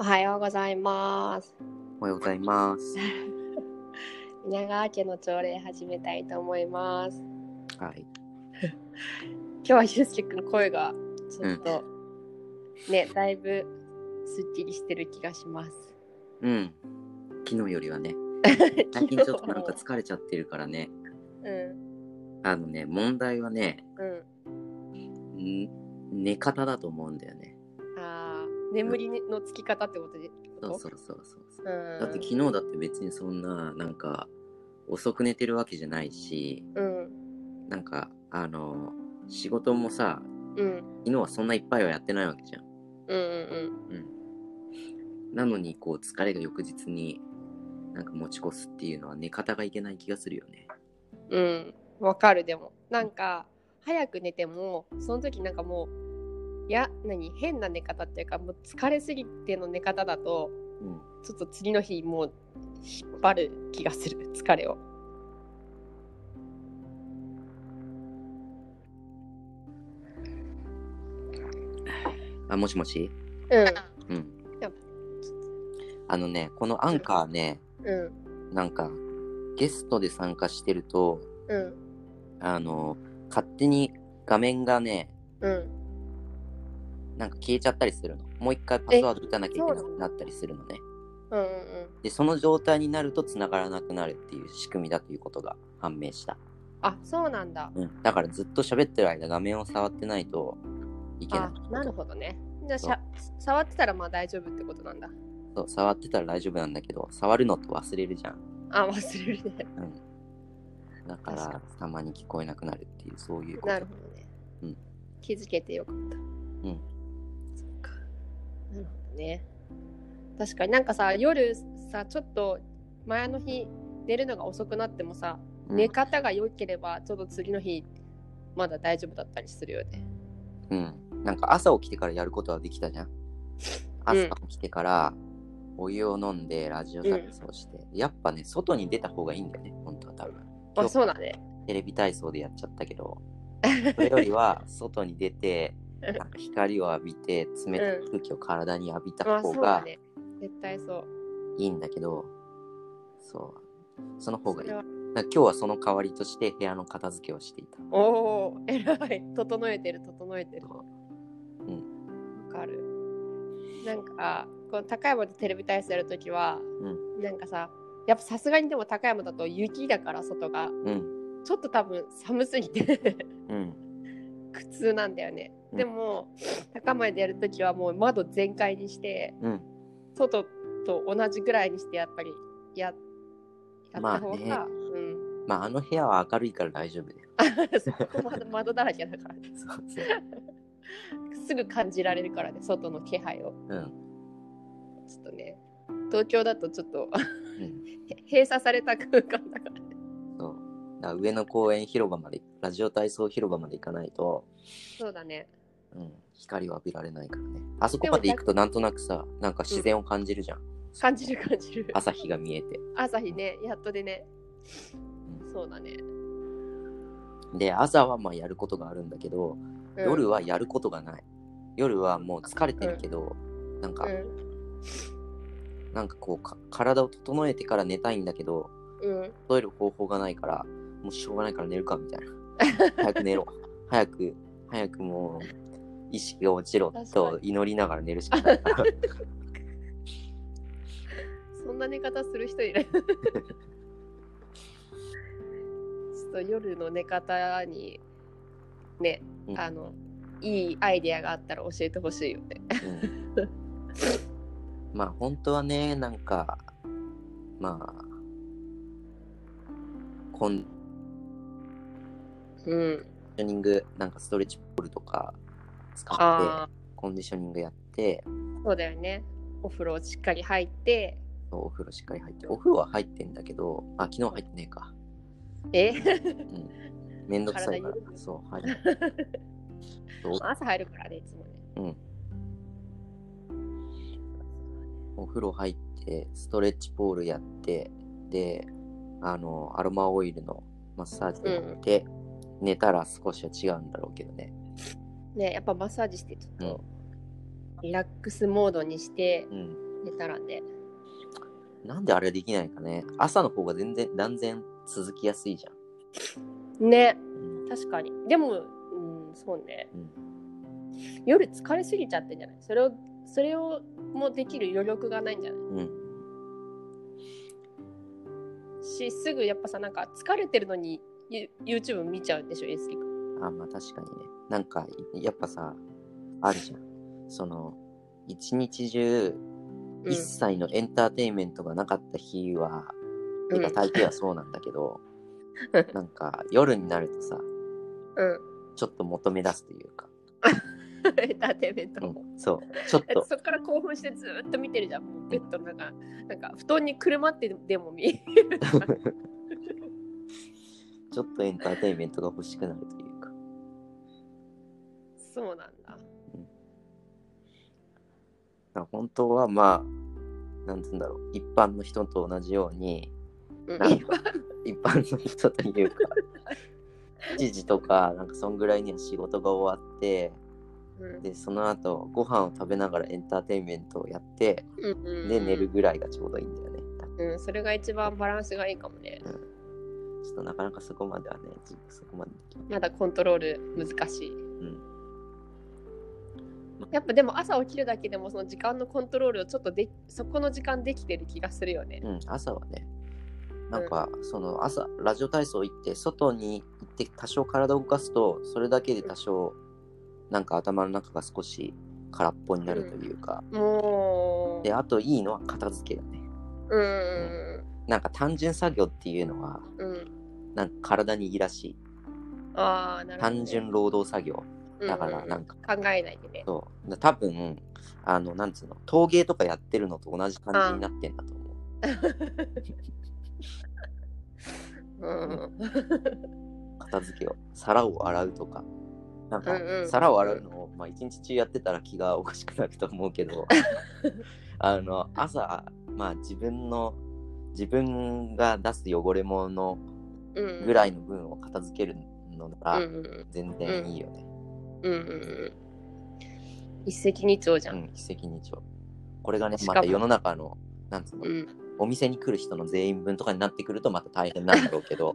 おはようございます。おはようございます。皆川家の朝礼始めたいと思います。はい。今日はゆうすけくん声がちょっと、ね、だいぶすっきりしてる気がします。うん。昨日よりはね、最近ちょっとなんか疲れちゃってるからね。うん、あのね、問題はね、うん。ん寝方だと思うんだよね。眠りのつき方ってことで。そうそうそうそうそう。うん。だって昨日だって別にそんな、なんか、遅く寝てるわけじゃないし、うん。なんか、あの、仕事もさ、うん。昨日はそんないっぱいはやってないわけじゃん。うんうんうん。なのに、こう、疲れが翌日になんか持ち越すっていうのは寝方がいけない気がするよね。うん。うん。わかるでも。なんか、早く寝ても、その時なんかもう、いや、何？変な寝方っていうか、もう疲れすぎての寝方だと、うん。ちょっと次の日もう引っ張る気がする。疲れを。あ、もしもし？うん。うん。あのね、このアンカーね、うん。なんか、ゲストで参加してると、うん。あの、勝手に画面がね、うんなんか消えちゃったりするの。もう一回パスワード打たなきゃいけなくなったりするのね。うんうんで、その状態になると繋がらなくなるっていう仕組みだということが判明した。あそうなんだ。うん。だからずっと喋ってる間画面を触ってないといけなあい。なるほどね。じゃあしゃ触ってたらまあ大丈夫ってことなんだ。そう、触ってたら大丈夫なんだけど、触るのと忘れるじゃん。あ忘れるね。うん。だからたまに聞こえなくなるっていう、そういうこと。なるほどね。うん気づけてよかった。うん。なるほどね。確かになんかさ夜さちょっと前の日寝るのが遅くなってもさ、うん寝方が良ければちょっと次の日まだ大丈夫だったりするよね。うん。なんか朝起きてからやることはできたじゃん。朝起きてからお湯を飲んでラジオ体操して、やっぱね、外に出た方がいいんだよね、本当は多分。今あ日そうだね。テレビ体操でやっちゃったけど、それよりは 外に出て、なんか光を浴びて、冷たい空気を体に浴びたまあ方が。絶対そう。いいんだけど、そう。その方がいい。今日はその代わりとして部屋の片付けをしていた。おお、偉い。整えてる、整えてる。わうん。かる。なんか、この高山でテレビ体操やるときは、うん。なんかさ、やっぱさすがにでも高山だと雪だから外が、うん。ちょっと多分寒すぎてうん。苦痛なんだよね。うんでも、高山でやるときはもう窓全開にして、うん。外と同じぐらいにしてやっぱりややった方が、まあうん。まあ、あの部屋は明るいから大丈夫だよ。そこ窓窓だらけだからね。そうそう。すぐ感じられるからね、外の気配を。うん。ちょっとね、東京だとちょっとうん。閉鎖された空間だからね。そう。だから上野公園広場まで、ラジオ体操広場まで行かないと、そうだね。うん、光を浴びられないからね。あそこまで行くとなんとなくさ、なんか自然を感じるじゃん。感じる感じる。朝日が見えて。朝日ね、やっとでね。そうだね。で、朝はまあやることがあるんだけど、うん夜はやることがない。夜はもう疲れてるけど、なんか、うなんかこうか、体を整えてから寝たいんだけど、ん。うん。整える方法がないから、もうしょうがないから寝るかみたいな。早く寝ろ。早く、早くもう、意識が落ちろと祈りながら寝るしかないから。そんな寝方する人いる。ちょっと夜の寝方にね、うんあの、いいアイデアがあったら教えてほしいよね。うん まあ本当はね、なんか、まあ、コンうん。ディショニング、なんかストレッチポールとか使って、あコンディショニングやって、あ、そうだよね。お風呂しっかり入って、お風呂しっかり入って、お風呂は入ってんだけど、あ、昨日入ってねえか。え？うん。めんどくさいからそう、入る。朝入るからね、いつもね。うん。お風呂入って、ストレッチポールやって、で、あの、アロマオイルのマッサージやって、寝たら少しは違うんだろうけどね。ね、やっぱマッサージしてちょっうんとリラックスモードにしてうん。寝たらね。なんであれできないかね。朝の方が全然断然続きやすいじゃね、ん。うん。確かに。でも、うん、そうね。うん夜疲れすぎちゃってんじゃない？それを、それをもできる余力がないんじゃない？うん。し、すぐやっぱさ、なんか疲れてるのにユ YouTube 見ちゃうんでしょ、エスリ君。あ、まあ確かにね。なんか、いやっぱさ、あるじゃん。その、一日中、うん一切のエンターテインメントがなかった日は、てか大抵はそうなんだけど、なんか夜になるとさ、うん。ちょっと求め出すというか、エンターテインメントを。うん、そう、ちょっと、えそっから興奮してずーっと見てるじゃん。もうベッドの中、なんか布団にくるまってでも見える。ちょっとエンターテインメントが欲しくなるというか、そうなんだ。だから本当はまあ、なんつうんだろう、一般の人と同じように、うん一般の人というか、7時とか、なんかそんぐらいには仕事が終わって、うんで、その後、ご飯を食べながらエンターテインメントをやって、うんうんで、寝るぐらいがちょうどいいんだよね。うん、それが一番バランスがいいかもね。ちょっとなかなかそこまではね、そこまで。まだコントロール難しい。うん。やっぱでも朝起きるだけでもその時間のコントロールをちょっとでそこの時間できてる気がするよね。うん、朝はね、なんか、その朝、ラジオ体操行って、外に行って多少体を動かすと、それだけで多少、なんか頭の中が少し空っぽになるというか、もう。で、あといいのは片付けだね。うん。なんか単純作業っていうのは、うん。なんか体にいいらしい。ああ、なるほど、ね。単純労働作業。だかうんうんらなんか、考えないでね。そう。だ多分、あの、なんつうの、陶芸とかやってるのと同じ感じになってんだと思う。うん。片付けを。皿を洗うとか。なんかうんう、ん皿を洗うのを、まあ、一日中やってたら気がおかしくなると思うけど、あの、朝、まあ、自分の、自分が出す汚れ物うん。ぐらいの分を片付けるのなうら、んうん全然いいよね。うんうんうん。一石二鳥じゃ。うんん、一石二鳥。これがね、また世の中の、なんつうの、うん。お店に来る人の全員分とかになってくるとまた大変なんだろうけど、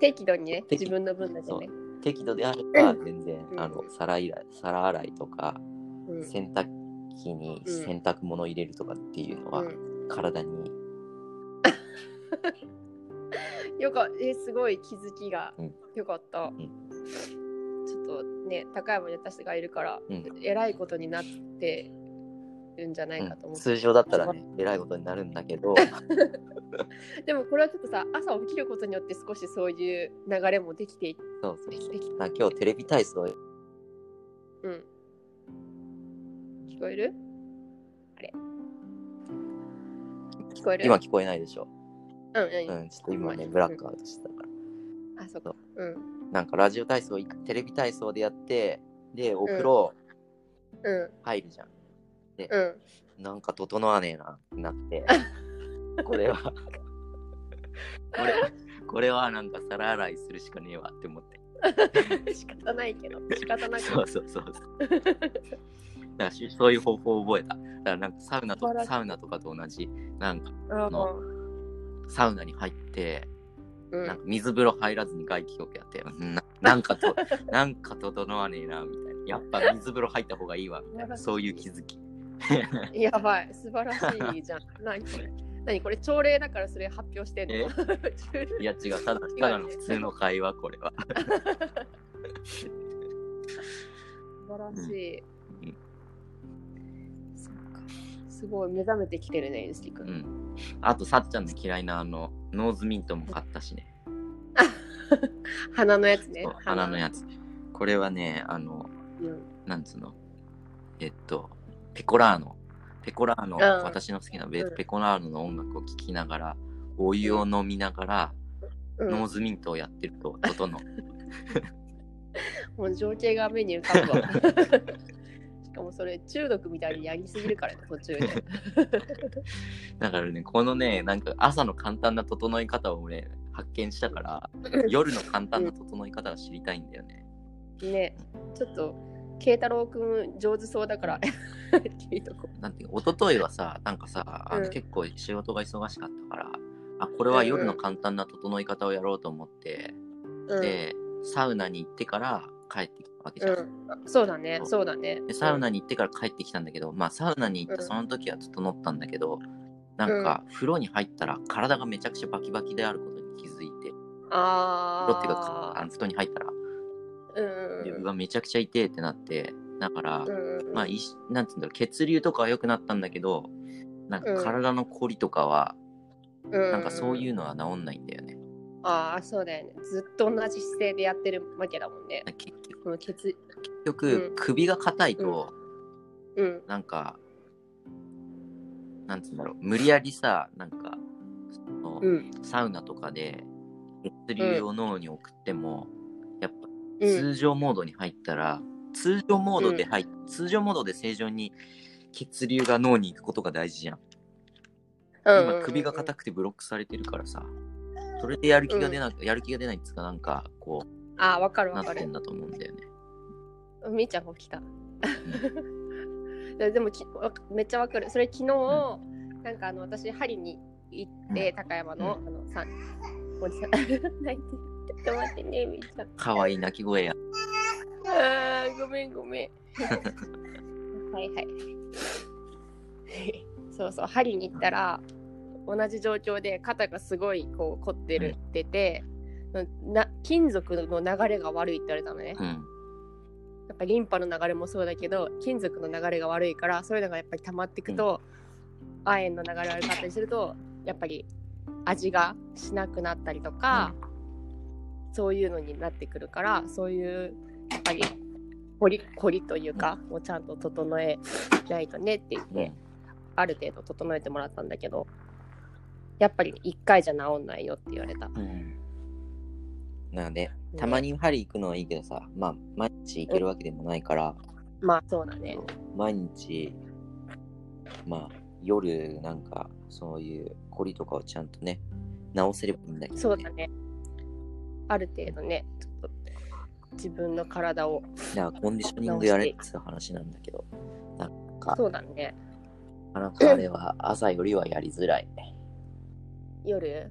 適度にね、適自分の分だけね。適度であれば全然、うん。あの皿洗い皿洗いとかうん。洗濯機にうん。洗濯物入れるとかっていうのはうん。体に よかえーすごい気づきがうん。よかった、んちょっとね高山に私がいるから、うん。えらいことになってるんじゃないかと思って、うん。通常だったらねえらいことになるんだけど。でもこれはちょっとさ朝起きることによって少しそういう流れもできていそうそうそう。できだから今日テレビ体操。うん。聞こえる？あれ。聞こえる？今聞こえないでしょ、うんうん、うん、ちょっと今ねブラックアウトしてたから。あそっか。うんなんかラジオ体操テレビ体操でやってでお風呂うん。入るじゃん、うん。なんか整わねえなってなって。これは。これこれはなんか皿洗いするしかねえわって思って。仕方ないけど。仕方なく。そうそうそう。そうだしそういう方法を覚えた。だからなんかサウナとサウナとかと同じ。なんかあのサウナに入ってうん。なんか水風呂入らずに外気浴やって。ななんかと なんか整わねえなみたいな。やっぱ水風呂入った方がいいわみたいな。そういう気づき。やばい、素晴らしいじゃん。何これ。何これ朝礼だからそれ発表してんの？え？いや違う。ただただの普通の会話これは。素晴らしい。うん。すごい目覚めてきてるね、ゆすきく。うんん。あとさっちゃんの嫌いなあのノーズミントも買ったしね。鼻のやつね。鼻。のやつ。これはねあのつ。うん。なんつうの？えっとペコラーノ。ペコラーノ、うん。私の好きなベうん。ペコラーノの音楽を聴きながらお湯を飲みながら、うん。ノーズミントをやってると整う。もう情景が目に浮かぶわ。しかもそれ中毒みたいにやりすぎるからね、途中で。だからねこのねなんか朝の簡単な整い方をね発見したから夜の簡単な整い方が知りたいんだよね。ね、ちょっと慶太郎くん上手そうだから聞いとこなんていう一昨日はさ、なんかさ、あのうん。結構仕事が忙しかったから、あ、これは夜の簡単な整い方をやろうと思って、う。で、サウナに行ってから帰ってきたわけじゃん。うん、うん、そうだね、そう。だね。でサウナに行ってから帰ってきたんだけど、まあサウナに行ったうん。その時は整ったんだけど、なんか風呂に入ったら体がめちゃくちゃバキバキであることに気づいて、あ風呂っていうかああの布団に入ったら、うんでうわめちゃくちゃ痛えってなって、だから、うんまあいし、なんつうんだろう、血流とかは良くなったんだけど、なんかうん。体の凝りとかは、うん、なんかそういうのは治んないんだよね。ああそうだよね。ずっと同じ姿勢でやってるわけだもんね。結局、この血結局うん。首が硬いと、うん。なんか、なんつうんだろう、無理やりさ、なんか、そのうん。サウナとかで血流を脳に送っても、やっぱうん。通常モードに入ったら、通常モードで入っ、通常モードで正常に血流が脳に行くことが大事じゃん。今首が硬くくてブロックされてるからさ、それでやる気が出なく、やる気が出ないっつうかなんかこああわかるうなわかるってんだと思うんだよね。みーちゃんが来た。ででもきわめっちゃわかる。それ昨日、なんかあの私針に行って、高山の,、あのさおじさん。泣いてる。ちょっと待ってねみーちゃん。かわいい泣き声や。あーごめんごめん。はいはい。そうそう、針に行ったら、同じ状況で肩がすごいこう凝ってるってて、な金属の流れが悪いって言われたのね。うん。やっぱリンパの流れもそうだけど、金属の流れが悪いから、そういうのがやっぱり溜まっていくと、亜鉛の流れ悪かったりすると、やっぱり味がしなくなったりとか、そういうのになってくるからそういうやっぱり凝り凝りというかをちゃんと整えないとねって言って、ある程度整えてもらったんだけどやっぱり1回じゃ治んないよって言われた。うん。なので、たまに針行くのはいいけどさ、まあ、毎日行けるわけでもないから、まあそうだね。毎日、まあ、夜なんか、そういう凝りとかをちゃんとね、直せればいいんだけど、ね。そうだね。ある程度ねちょっと自分の体をだからコンディショニングやれっていう話なんだけど、なんか、そうだねなかなかあれは朝よりはやりづらい。夜？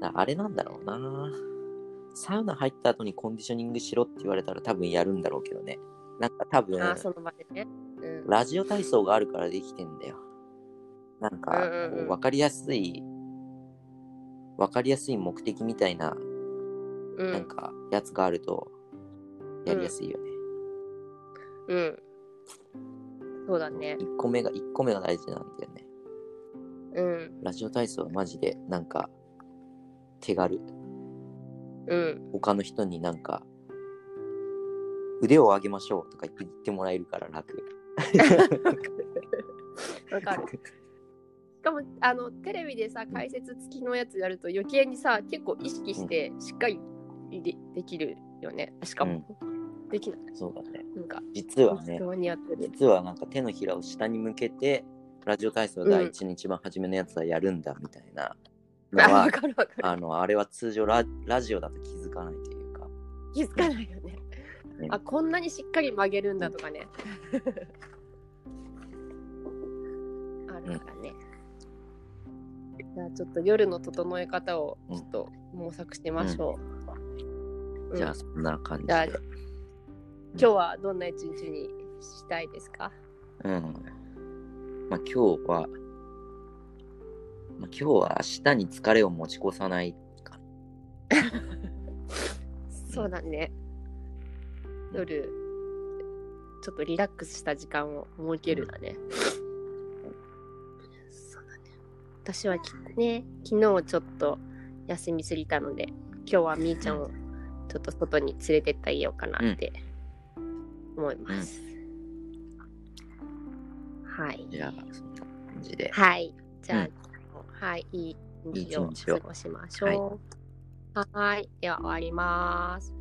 だあれなんだろうな。サウナ入った後にコンディショニングしろって言われたら多分やるんだろうけどね。なんか多分、あその場でね。うんラジオ体操があるからできてんだよ。なんか、うんうんうんわかりやすい、わかりやすい目的みたいな、うんなんか、やつがあると、やりやすいよね。うんそうだね。1個目が、1個目が大事なんだよね。うんラジオ体操はマジで、なんか、手軽。うん他の人になんか、腕を上げましょうとか言ってもらえるから楽。わかる。しかもあのテレビでさ解説付きのやつやると余計にさ結構意識してしっかりでできるよね。しかも、できない。そうだね。なんか実はね。実はなんか手のひらを下に向けて、ラジオ体操第一に一番初めのやつはやるんだみたいなのあはわ、かるわかる。あの、あれは通常ララジオだと気づかないというか、気づかないよね。ねあこんなにしっかり曲げるんだとかね。あるからね。じゃあちょっと夜の整え方をちょっと模索してみましょう。うんじゃあそんな感じで。今日はどんな一日にしたいですか？うん。まあ今日は、まあ今日は明日に疲れを持ち越さないか。そうだね。夜、ちょっとリラックスした時間を設けるだね。そうだね。私はきね、昨日ちょっと休みすぎたので、今日はみーちゃんをちょっと外に連れてってあげようかなって思います。はい。じゃあそんな感じで。はい。じゃあ、うんはい、いいいい日を過ごしましょう。はーい。では終わります。